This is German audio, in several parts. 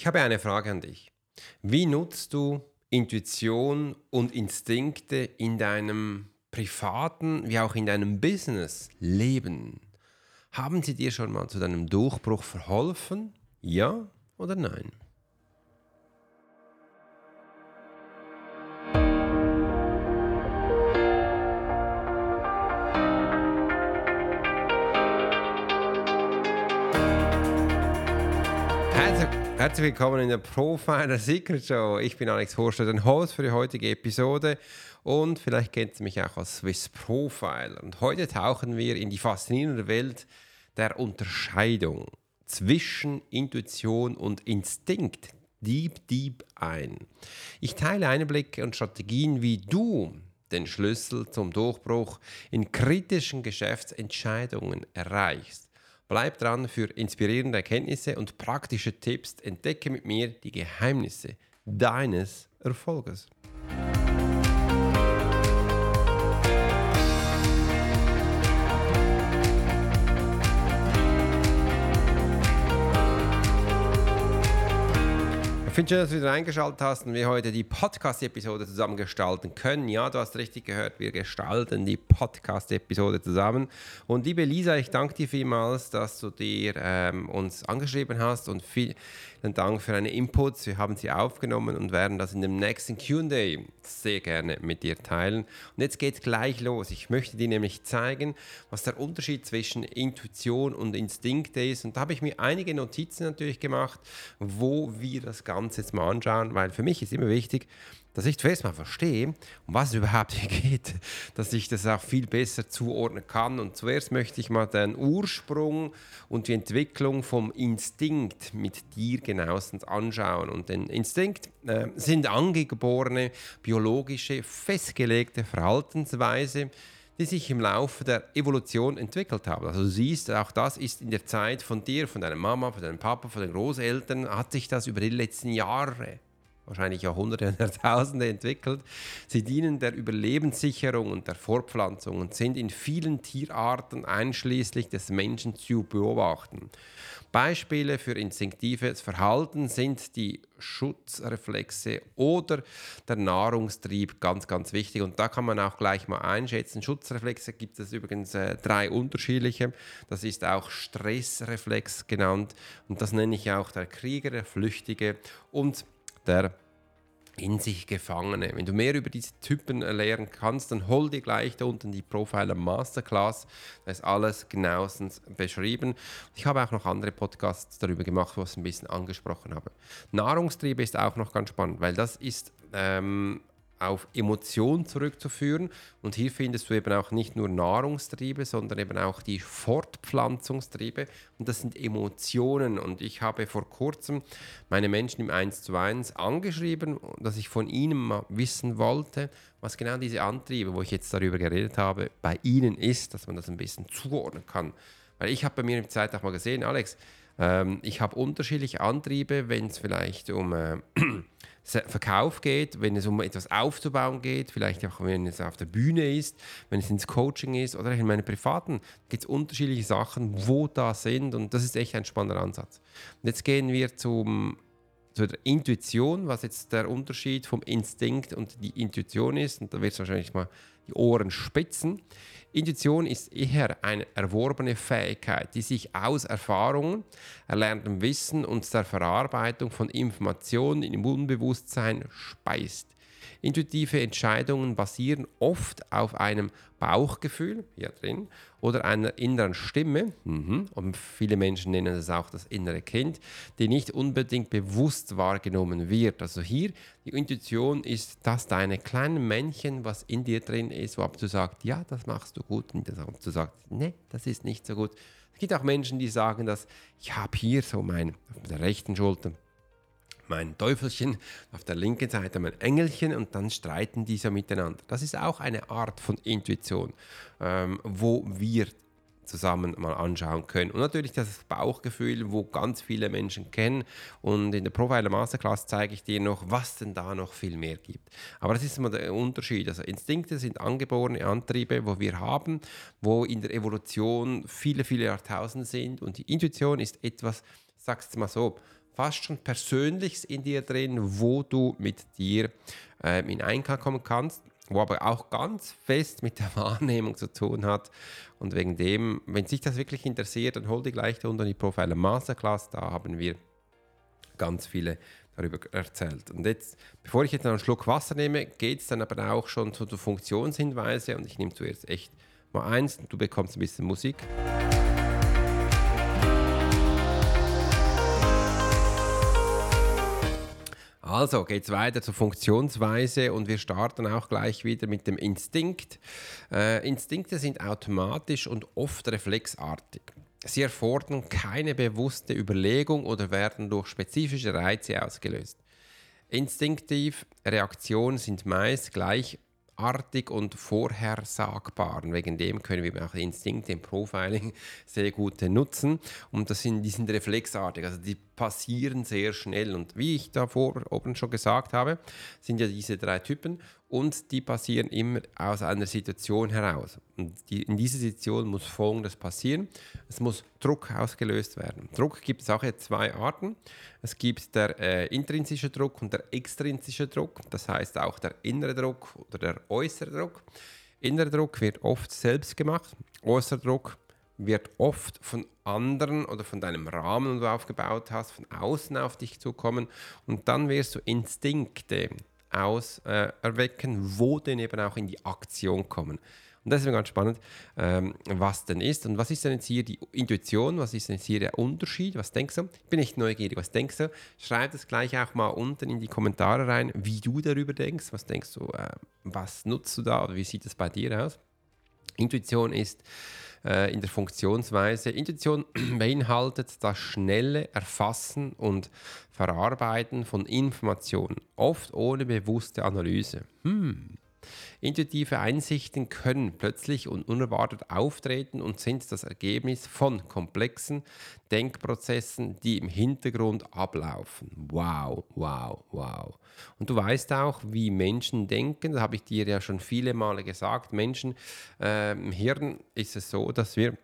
Ich habe eine Frage an dich. Wie nutzt du Intuition und Instinkte in deinem privaten wie auch in deinem Business-Leben? Haben sie dir schon mal zu deinem Durchbruch verholfen? Ja oder nein? Herzlich willkommen in der Profiler Secret Show. Ich bin Alex Horster, der Host für die heutige Episode und vielleicht kennt ihr mich auch als Swiss Profiler. Und heute tauchen wir in die faszinierende Welt der Unterscheidung zwischen Intuition und Instinkt deep, deep ein. Ich teile Einblicke und Strategien, wie du den Schlüssel zum Durchbruch in kritischen Geschäftsentscheidungen erreichst. Bleib dran für inspirierende Erkenntnisse und praktische Tipps. Entdecke mit mir die Geheimnisse deines Erfolges. Schön, dass du wieder eingeschaltet hast und wir heute die Podcast-Episode zusammen gestalten können. Ja, du hast richtig gehört, wir gestalten die Podcast-Episode zusammen. Und liebe Lisa, ich danke dir vielmals, dass du dir ähm, uns angeschrieben hast und vielen Dank für deine Inputs. Wir haben sie aufgenommen und werden das in dem nächsten QA sehr gerne mit dir teilen. Und jetzt geht es gleich los. Ich möchte dir nämlich zeigen, was der Unterschied zwischen Intuition und Instinkt ist. Und da habe ich mir einige Notizen natürlich gemacht, wo wir das Ganze jetzt mal anschauen, weil für mich ist immer wichtig, dass ich zuerst mal verstehe, um was es überhaupt hier geht, dass ich das auch viel besser zuordnen kann. Und zuerst möchte ich mal den Ursprung und die Entwicklung vom Instinkt mit dir genauestens anschauen. Und den Instinkt äh, sind angeborene, biologische, festgelegte Verhaltensweise, die sich im Laufe der Evolution entwickelt haben. Also du siehst, auch das ist in der Zeit von dir, von deiner Mama, von deinem Papa, von den Großeltern, hat sich das über die letzten Jahre, wahrscheinlich Jahrhunderte und Jahrtausende entwickelt. Sie dienen der Überlebenssicherung und der Fortpflanzung und sind in vielen Tierarten einschließlich des Menschen zu beobachten. Beispiele für instinktives Verhalten sind die Schutzreflexe oder der Nahrungstrieb, ganz, ganz wichtig. Und da kann man auch gleich mal einschätzen. Schutzreflexe gibt es übrigens äh, drei unterschiedliche. Das ist auch Stressreflex genannt und das nenne ich auch der Krieger, der Flüchtige und der in sich Gefangene. Wenn du mehr über diese Typen lernen kannst, dann hol dir gleich da unten die Profiler Masterclass. Da ist alles genauestens beschrieben. Ich habe auch noch andere Podcasts darüber gemacht, wo ich es ein bisschen angesprochen habe. Nahrungstriebe ist auch noch ganz spannend, weil das ist ähm, auf Emotionen zurückzuführen. Und hier findest du eben auch nicht nur Nahrungstriebe, sondern eben auch die Fortpflanzungstriebe. Und das sind Emotionen. Und ich habe vor kurzem meine Menschen im 1 zu 1 angeschrieben, dass ich von ihnen mal wissen wollte, was genau diese Antriebe, wo ich jetzt darüber geredet habe, bei ihnen ist, dass man das ein bisschen zuordnen kann. Weil ich habe bei mir im Zeit auch mal gesehen, Alex, ähm, ich habe unterschiedliche Antriebe, wenn es vielleicht um äh, Verkauf geht, wenn es um etwas aufzubauen geht, vielleicht auch wenn es auf der Bühne ist, wenn es ins Coaching ist oder in meinen privaten, gibt es unterschiedliche Sachen, wo da sind und das ist echt ein spannender Ansatz. Und jetzt gehen wir zum, zu der Intuition, was jetzt der Unterschied vom Instinkt und die Intuition ist und da wird es wahrscheinlich mal die Ohren spitzen. Intuition ist eher eine erworbene Fähigkeit, die sich aus Erfahrungen, erlerntem Wissen und der Verarbeitung von Informationen im Unbewusstsein speist. Intuitive Entscheidungen basieren oft auf einem Bauchgefühl, hier drin, oder einer inneren Stimme, mhm. und viele Menschen nennen es auch das innere Kind, die nicht unbedingt bewusst wahrgenommen wird. Also hier, die Intuition ist das deine kleine Männchen, was in dir drin ist, wo ab du sagst, ja, das machst du gut, und ab du sagst, nee, das ist nicht so gut. Es gibt auch Menschen, die sagen, dass ich habe hier so mein, auf der rechten Schulter, mein Teufelchen, auf der linken Seite mein Engelchen und dann streiten die so miteinander. Das ist auch eine Art von Intuition, ähm, wo wir zusammen mal anschauen können. Und natürlich das Bauchgefühl, wo ganz viele Menschen kennen. Und in der Profiler Masterclass zeige ich dir noch, was denn da noch viel mehr gibt. Aber das ist immer der Unterschied. Also Instinkte sind angeborene Antriebe, wo wir haben, wo in der Evolution viele, viele Jahrtausende sind. Und die Intuition ist etwas, sagst du mal so, fast schon Persönliches in dir drin, wo du mit dir äh, in Einklang kommen kannst, wo aber auch ganz fest mit der Wahrnehmung zu tun hat. Und wegen dem, wenn sich das wirklich interessiert, dann hol dir gleich unter die Profiler Masterclass, da haben wir ganz viele darüber erzählt. Und jetzt, bevor ich jetzt einen Schluck Wasser nehme, geht es dann aber auch schon zu den Funktionshinweisen und ich nehme zuerst echt mal eins und du bekommst ein bisschen Musik. Also geht es weiter zur Funktionsweise und wir starten auch gleich wieder mit dem Instinkt. Äh, Instinkte sind automatisch und oft reflexartig. Sie erfordern keine bewusste Überlegung oder werden durch spezifische Reize ausgelöst. Instinktiv Reaktionen sind meist gleichartig und vorhersagbar. Und wegen dem können wir auch Instinkte im Profiling sehr gut nutzen. Und das sind, die sind reflexartig, also die passieren sehr schnell. Und wie ich davor oben schon gesagt habe, sind ja diese drei Typen und die passieren immer aus einer Situation heraus. Und die, in dieser Situation muss Folgendes passieren. Es muss Druck ausgelöst werden. Druck gibt es auch jetzt zwei Arten. Es gibt der äh, intrinsische Druck und der extrinsische Druck. Das heißt auch der innere Druck oder der äußere Druck. Innerer Druck wird oft selbst gemacht. Äußerer Druck wird oft von anderen oder von deinem Rahmen, den du aufgebaut hast, von außen auf dich zukommen. Und dann wirst du Instinkte aus äh, wo denn eben auch in die Aktion kommen. Und das ist ganz spannend, ähm, was denn ist. Und was ist denn jetzt hier die Intuition? Was ist denn jetzt hier der Unterschied? Was denkst du? Ich bin echt neugierig. Was denkst du? Schreib das gleich auch mal unten in die Kommentare rein, wie du darüber denkst. Was denkst du? Äh, was nutzt du da? Oder wie sieht es bei dir aus? Intuition ist äh, in der Funktionsweise. Intuition beinhaltet das schnelle Erfassen und Verarbeiten von Informationen, oft ohne bewusste Analyse. Hm. Intuitive Einsichten können plötzlich und unerwartet auftreten und sind das Ergebnis von komplexen Denkprozessen, die im Hintergrund ablaufen. Wow, wow, wow. Und du weißt auch, wie Menschen denken, das habe ich dir ja schon viele Male gesagt. Menschen äh, im Hirn ist es so, dass wir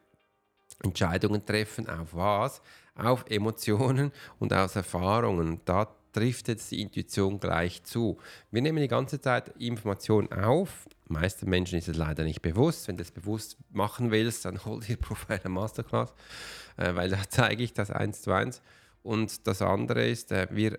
Entscheidungen treffen auf was? Auf Emotionen und aus Erfahrungen. Da trifft jetzt die Intuition gleich zu. Wir nehmen die ganze Zeit Informationen auf. Meisten Menschen ist es leider nicht bewusst. Wenn du es bewusst machen willst, dann hol dir Profiler Masterclass, äh, weil da zeige ich das eins zu eins. Und das andere ist, äh, wir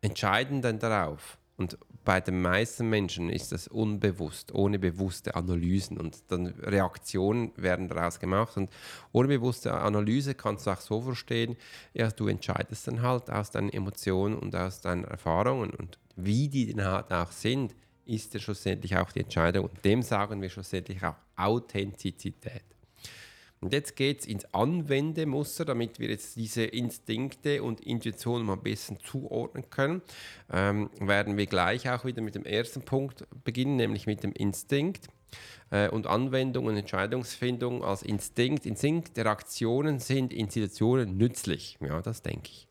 entscheiden dann darauf. Und bei den meisten Menschen ist das unbewusst, ohne bewusste Analysen und dann Reaktionen werden daraus gemacht. Und ohne bewusste Analyse kannst du auch so verstehen, ja, du entscheidest dann halt aus deinen Emotionen und aus deinen Erfahrungen und wie die dann halt auch sind, ist ja schlussendlich auch die Entscheidung. Und dem sagen wir schlussendlich auch Authentizität. Und jetzt geht es ins Anwendemuster, damit wir jetzt diese Instinkte und Intuitionen mal ein bisschen zuordnen können. Ähm, werden wir gleich auch wieder mit dem ersten Punkt beginnen, nämlich mit dem Instinkt äh, und Anwendung und Entscheidungsfindung als Instinkt. Instinkt der Aktionen sind in Situationen nützlich. Ja, das denke ich.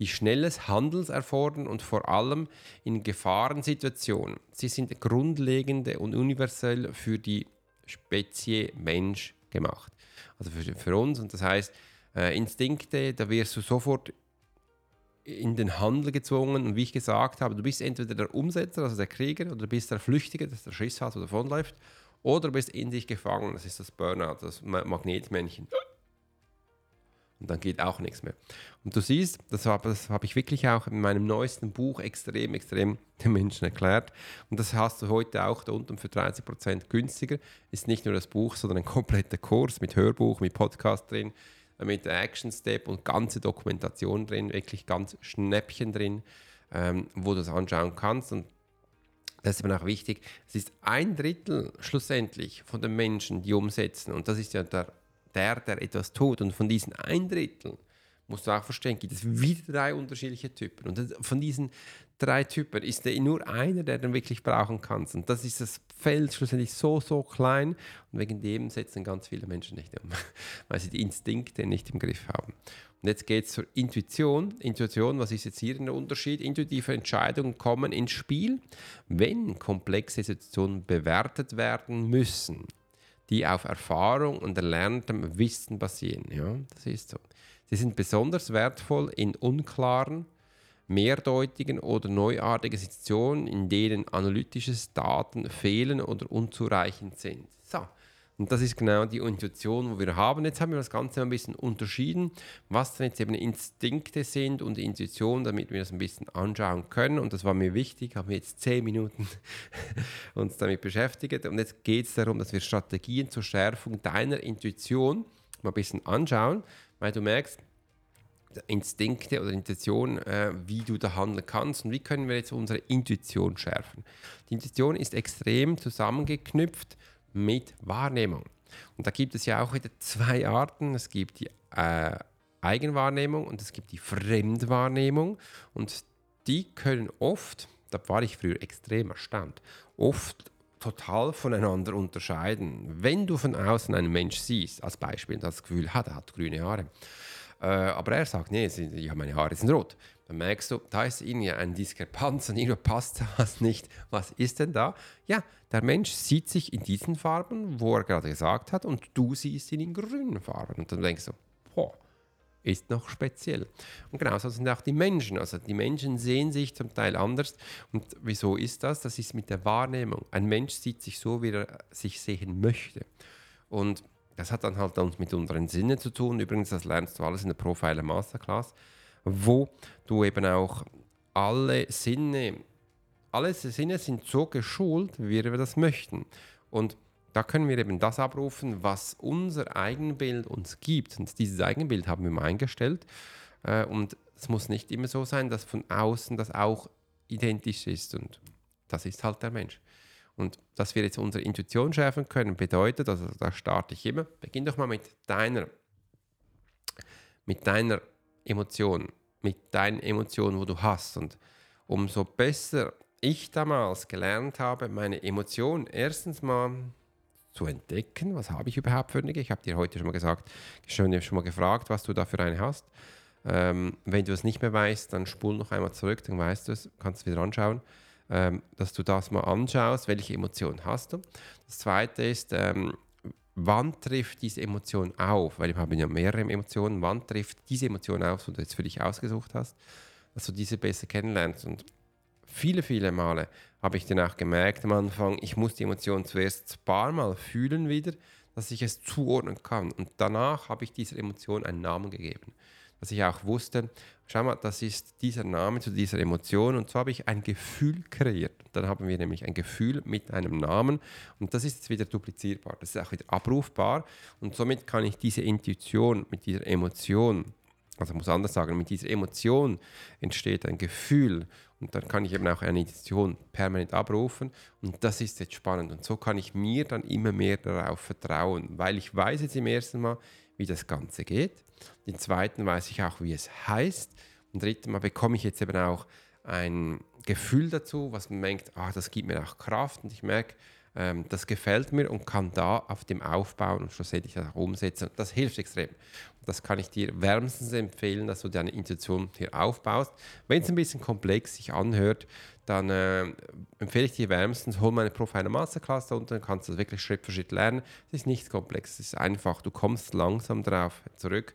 Die schnelles Handels erfordern und vor allem in Gefahrensituationen. Sie sind grundlegende und universell für die Spezie Mensch gemacht also für, für uns. Und das heißt, äh, Instinkte, da wirst du sofort in den Handel gezwungen. Und wie ich gesagt habe, du bist entweder der Umsetzer, also der Krieger, oder du bist der Flüchtige, das ist der Schiss hat oder davonläuft, oder du bist in dich gefangen, das ist das Burnout, das Magnetmännchen und dann geht auch nichts mehr. Und du siehst, das habe hab ich wirklich auch in meinem neuesten Buch extrem, extrem den Menschen erklärt. Und das hast du heute auch da unten für 30% günstiger. Ist nicht nur das Buch, sondern ein kompletter Kurs mit Hörbuch, mit Podcast drin, mit Action Step und ganze Dokumentation drin, wirklich ganz Schnäppchen drin, ähm, wo du das anschauen kannst. Und das ist aber auch wichtig. Es ist ein Drittel schlussendlich von den Menschen, die umsetzen. Und das ist ja der der, der etwas tut. Und von diesen ein Drittel, musst du auch verstehen, gibt es wieder drei unterschiedliche Typen. Und von diesen drei Typen ist der nur einer, der du wirklich brauchen kannst. Und das ist das Feld schlussendlich so, so klein. Und wegen dem setzen ganz viele Menschen nicht um, weil sie die Instinkte nicht im Griff haben. Und jetzt geht es zur Intuition. Intuition, was ist jetzt hier der Unterschied? Intuitive Entscheidungen kommen ins Spiel, wenn komplexe Situationen bewertet werden müssen die auf Erfahrung und erlerntem Wissen basieren. Ja, das ist so. Sie sind besonders wertvoll in unklaren, mehrdeutigen oder neuartigen Situationen, in denen analytische Daten fehlen oder unzureichend sind. Und das ist genau die Intuition, wo wir haben. Jetzt haben wir das Ganze ein bisschen unterschieden, was denn jetzt eben Instinkte sind und Intuition, damit wir das ein bisschen anschauen können. Und das war mir wichtig, haben wir jetzt zehn Minuten uns damit beschäftigt. Und jetzt geht es darum, dass wir Strategien zur Schärfung deiner Intuition mal ein bisschen anschauen, weil du merkst, Instinkte oder Intuition, äh, wie du da handeln kannst und wie können wir jetzt unsere Intuition schärfen. Die Intuition ist extrem zusammengeknüpft mit Wahrnehmung. Und da gibt es ja auch wieder zwei Arten. Es gibt die äh, Eigenwahrnehmung und es gibt die Fremdwahrnehmung. Und die können oft, da war ich früher extrem erstaunt, oft total voneinander unterscheiden. Wenn du von außen einen Mensch siehst, als Beispiel, das Gefühl hat, er hat grüne Haare, äh, aber er sagt, nee, ja, meine Haare sind rot. Dann merkst du, da ist irgendwie eine Diskrepanz und irgendwie passt das nicht. Was ist denn da? Ja, der Mensch sieht sich in diesen Farben, wo er gerade gesagt hat, und du siehst ihn in grünen Farben. Und dann denkst du, boah, ist noch speziell. Und genauso sind auch die Menschen. Also die Menschen sehen sich zum Teil anders. Und wieso ist das? Das ist mit der Wahrnehmung. Ein Mensch sieht sich so, wie er sich sehen möchte. Und das hat dann halt uns mit unseren Sinnen zu tun. Übrigens, das lernst du alles in der Profiler Masterclass wo du eben auch alle Sinne, alle Sinne sind so geschult, wie wir das möchten. Und da können wir eben das abrufen, was unser Eigenbild uns gibt. Und dieses Eigenbild haben wir mal eingestellt. Äh, und es muss nicht immer so sein, dass von außen das auch identisch ist. Und das ist halt der Mensch. Und dass wir jetzt unsere Intuition schärfen können, bedeutet, also da starte ich immer, beginn doch mal mit deiner, mit deiner Emotionen, mit deinen Emotionen, wo du hast. Und umso besser ich damals gelernt habe, meine Emotionen erstens mal zu entdecken, was habe ich überhaupt für eine? Ich habe dir heute schon mal gesagt, schon, schon mal gefragt, was du da für eine hast. Ähm, wenn du es nicht mehr weißt, dann spul noch einmal zurück, dann weißt du es, kannst es wieder anschauen, ähm, dass du das mal anschaust, welche Emotionen hast du. Das zweite ist, ähm, wann trifft diese Emotion auf? Weil wir haben ja mehrere Emotionen. Wann trifft diese Emotion auf, die du jetzt für dich ausgesucht hast, dass du diese besser kennenlernst? Und viele, viele Male habe ich dann auch gemerkt am Anfang, ich muss die Emotion zuerst ein paar Mal fühlen wieder, dass ich es zuordnen kann. Und danach habe ich dieser Emotion einen Namen gegeben dass ich auch wusste, schau mal, das ist dieser Name zu dieser Emotion. Und so habe ich ein Gefühl kreiert. Dann haben wir nämlich ein Gefühl mit einem Namen. Und das ist jetzt wieder duplizierbar, das ist auch wieder abrufbar. Und somit kann ich diese Intuition mit dieser Emotion, also ich muss anders sagen, mit dieser Emotion entsteht ein Gefühl. Und dann kann ich eben auch eine Intuition permanent abrufen. Und das ist jetzt spannend. Und so kann ich mir dann immer mehr darauf vertrauen, weil ich weiß jetzt im ersten Mal, wie das Ganze geht den zweiten weiß ich auch, wie es heißt. Und dritten Mal bekomme ich jetzt eben auch ein Gefühl dazu, was man denkt, ah, das gibt mir auch Kraft. Und ich merke, ähm, das gefällt mir und kann da auf dem aufbauen und schlussendlich das auch umsetzen. Das hilft extrem. Das kann ich dir wärmstens empfehlen, dass du deine Intuition hier aufbaust. Wenn es ein bisschen komplex sich anhört, dann äh, empfehle ich dir wärmstens, hol meine Profile Masterclass da unten, dann kannst du das wirklich Schritt für Schritt lernen. Es ist nichts komplex, es ist einfach, du kommst langsam drauf zurück.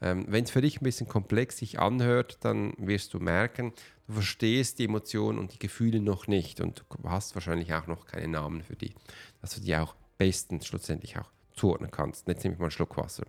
Ähm, Wenn es für dich ein bisschen komplex sich anhört, dann wirst du merken, du verstehst die Emotionen und die Gefühle noch nicht und du hast wahrscheinlich auch noch keine Namen für die, dass du die auch bestens schlussendlich auch zuordnen kannst. Jetzt nehme ich mal einen Schluck Wasser.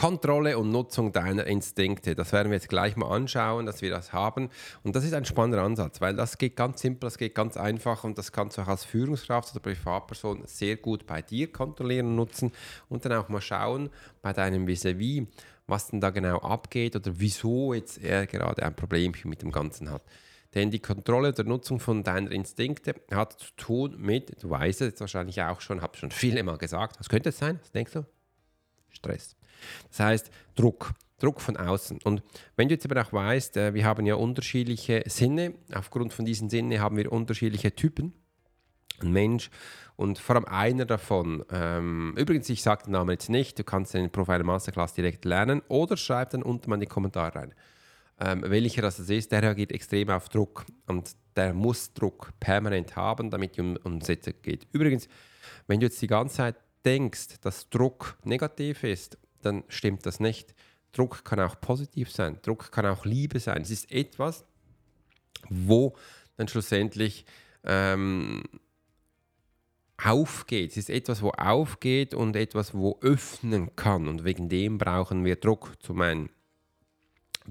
Kontrolle und Nutzung deiner Instinkte. Das werden wir jetzt gleich mal anschauen, dass wir das haben. Und das ist ein spannender Ansatz, weil das geht ganz simpel, das geht ganz einfach und das kannst du auch als Führungskraft oder Privatperson sehr gut bei dir kontrollieren und nutzen und dann auch mal schauen bei deinem Vis-à-vis, was denn da genau abgeht oder wieso jetzt er gerade ein Problemchen mit dem Ganzen hat. Denn die Kontrolle der Nutzung von deiner Instinkte hat zu tun mit, du weißt es wahrscheinlich auch schon, habe schon viele Mal gesagt, was könnte es sein? Was denkst du? Stress. Das heißt Druck. Druck von außen. Und wenn du jetzt aber auch weißt, äh, wir haben ja unterschiedliche Sinne, aufgrund von diesen Sinnen haben wir unterschiedliche Typen. Ein Mensch und vor allem einer davon. Ähm, übrigens, ich sage den Namen jetzt nicht, du kannst den Profiler Masterclass direkt lernen oder schreib dann unten mal in die Kommentare rein. Ähm, welcher das ist, der reagiert extrem auf Druck. Und der muss Druck permanent haben, damit die Umsetzung geht. Übrigens, wenn du jetzt die ganze Zeit denkst, dass Druck negativ ist, dann stimmt das nicht. Druck kann auch positiv sein. Druck kann auch Liebe sein. Es ist etwas, wo dann schlussendlich ähm, aufgeht. Es ist etwas, wo aufgeht und etwas, wo öffnen kann. Und wegen dem brauchen wir Druck. Zum einen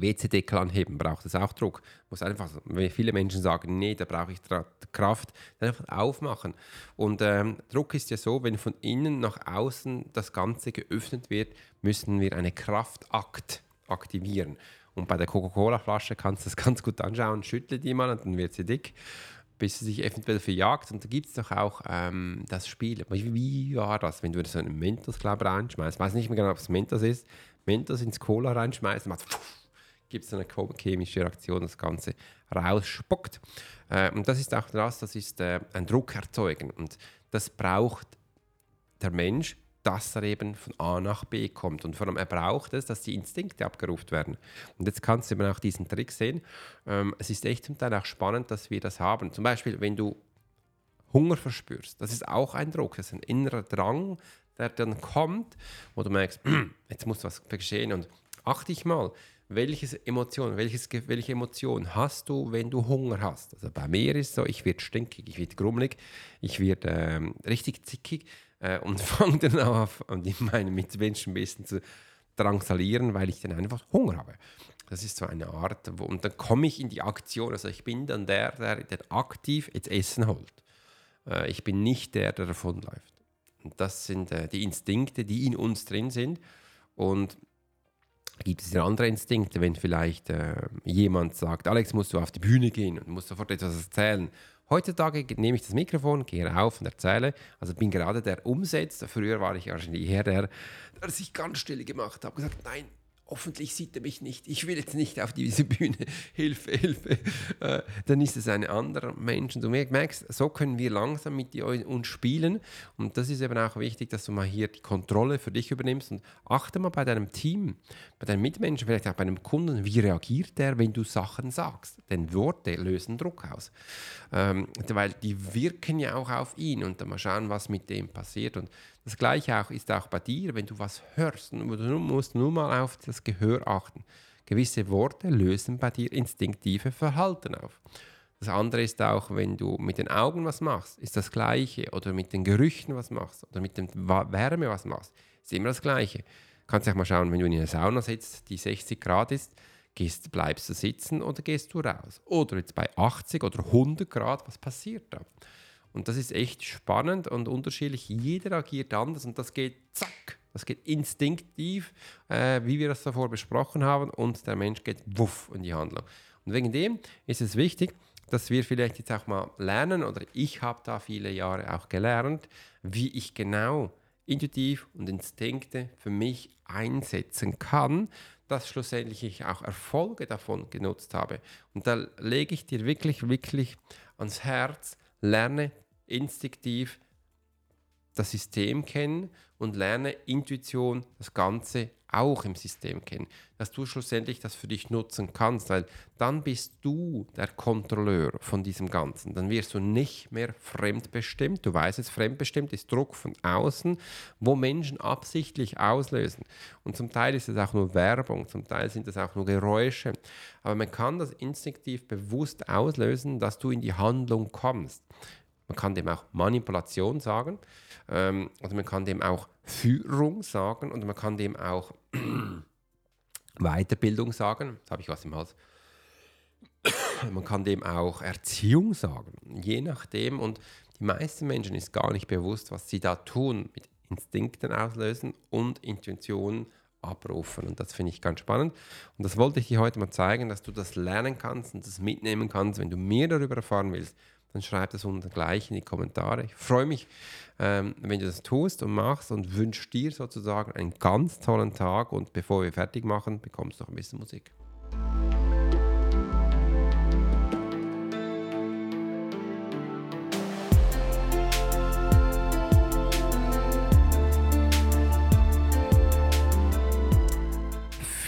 WC-Deckel anheben, braucht es auch Druck. Muss einfach, wenn viele Menschen sagen, nee, da brauche ich Kraft, einfach aufmachen. Und ähm, Druck ist ja so, wenn von innen nach außen das Ganze geöffnet wird, müssen wir einen Kraftakt aktivieren. Und bei der Coca-Cola-Flasche kannst du das ganz gut anschauen, schüttle die mal und dann wird sie dick, bis sie sich eventuell verjagt. Und da gibt es doch auch ähm, das Spiel. Wie, war das, wenn du so einen Mentos, glaube reinschmeißt? Ich weiß nicht mehr genau, ob es Mentos ist. Mentos ins Cola reinschmeißt, macht gibt es eine chemische Reaktion, das Ganze rausspuckt. Äh, und das ist auch das, das ist äh, ein Druck erzeugen. Und das braucht der Mensch, dass er eben von A nach B kommt. Und vor allem er braucht es, dass die Instinkte abgerufen werden. Und jetzt kannst du eben auch diesen Trick sehen. Ähm, es ist echt zum Teil auch spannend, dass wir das haben. Zum Beispiel, wenn du Hunger verspürst, das ist auch ein Druck, das ist ein innerer Drang, der dann kommt, wo du merkst, jetzt muss was geschehen. Und achte dich mal, welches Emotion, welches, welche Emotion hast du, wenn du Hunger hast? Also bei mir ist es so, ich werde stinkig, ich werde grummelig, ich werde ähm, richtig zickig äh, und fange dann auf, und meine Mitmenschen ein bisschen zu drangsalieren, weil ich dann einfach Hunger habe. Das ist so eine Art, wo, und dann komme ich in die Aktion. Also ich bin dann der, der, der aktiv jetzt Essen holt. Äh, ich bin nicht der, der davonläuft. Und das sind äh, die Instinkte, die in uns drin sind. Und gibt es andere Instinkte, wenn vielleicht äh, jemand sagt, Alex, musst du auf die Bühne gehen und musst sofort etwas erzählen. Heutzutage nehme ich das Mikrofon, gehe rauf und erzähle. Also bin gerade der umsetzt. Früher war ich wahrscheinlich eher der, der sich ganz still gemacht hat, gesagt, nein, hoffentlich sieht er mich nicht, ich will jetzt nicht auf diese Bühne, Hilfe, Hilfe, äh, dann ist es ein anderer Mensch. Und du merkst, so können wir langsam mit uns spielen. Und das ist eben auch wichtig, dass du mal hier die Kontrolle für dich übernimmst und achte mal bei deinem Team, bei deinen Mitmenschen, vielleicht auch bei einem Kunden, wie reagiert der, wenn du Sachen sagst? Denn Worte lösen Druck aus. Ähm, weil die wirken ja auch auf ihn und dann mal schauen, was mit dem passiert. Und das Gleiche auch, ist auch bei dir, wenn du was hörst. Du musst nur mal auf das Gehör achten. Gewisse Worte lösen bei dir instinktive Verhalten auf. Das andere ist auch, wenn du mit den Augen was machst, ist das Gleiche. Oder mit den Gerüchen was machst. Oder mit der Wärme was machst, ist immer das Gleiche. Kannst auch mal schauen, wenn du in einer Sauna sitzt, die 60 Grad ist, gehst, bleibst du sitzen oder gehst du raus? Oder jetzt bei 80 oder 100 Grad, was passiert da? Und das ist echt spannend und unterschiedlich. Jeder agiert anders und das geht zack, das geht instinktiv, äh, wie wir das davor besprochen haben, und der Mensch geht wuff in die Handlung. Und wegen dem ist es wichtig, dass wir vielleicht jetzt auch mal lernen, oder ich habe da viele Jahre auch gelernt, wie ich genau intuitiv und Instinkte für mich einsetzen kann, dass schlussendlich ich auch Erfolge davon genutzt habe. Und da lege ich dir wirklich, wirklich ans Herz, lerne instinktiv das System kennen und lerne Intuition, das Ganze auch im System kennen, dass du schlussendlich das für dich nutzen kannst, weil dann bist du der Kontrolleur von diesem Ganzen. Dann wirst du nicht mehr fremdbestimmt. Du weißt es, fremdbestimmt ist Druck von außen, wo Menschen absichtlich auslösen. Und zum Teil ist es auch nur Werbung, zum Teil sind es auch nur Geräusche. Aber man kann das instinktiv bewusst auslösen, dass du in die Handlung kommst. Man kann dem auch Manipulation sagen ähm, oder man kann dem auch Führung sagen und man kann dem auch Weiterbildung sagen. Jetzt habe ich was im Hals. man kann dem auch Erziehung sagen, je nachdem. Und die meisten Menschen ist gar nicht bewusst, was sie da tun, mit Instinkten auslösen und Intuition abrufen. Und das finde ich ganz spannend. Und das wollte ich dir heute mal zeigen, dass du das lernen kannst und das mitnehmen kannst, wenn du mehr darüber erfahren willst dann schreib das unten gleich in die Kommentare. Ich freue mich, ähm, wenn du das tust und machst und wünsche dir sozusagen einen ganz tollen Tag. Und bevor wir fertig machen, bekommst du noch ein bisschen Musik.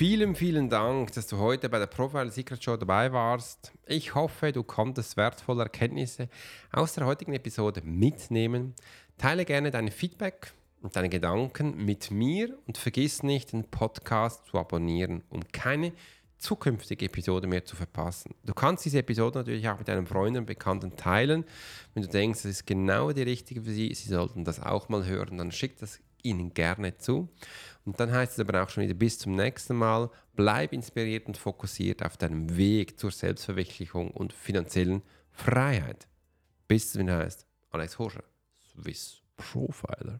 Vielen, vielen Dank, dass du heute bei der Profile Secret Show dabei warst. Ich hoffe, du konntest wertvolle Erkenntnisse aus der heutigen Episode mitnehmen. Teile gerne dein Feedback und deine Gedanken mit mir und vergiss nicht, den Podcast zu abonnieren, um keine zukünftige Episode mehr zu verpassen. Du kannst diese Episode natürlich auch mit deinen Freunden und Bekannten teilen. Wenn du denkst, das ist genau die richtige für sie, sie sollten das auch mal hören, dann schick das ihnen gerne zu. Und dann heißt es aber auch schon wieder bis zum nächsten Mal. Bleib inspiriert und fokussiert auf deinem Weg zur Selbstverwirklichung und finanziellen Freiheit. Bis es wieder heißt, Alex Horscher, Swiss Profiler.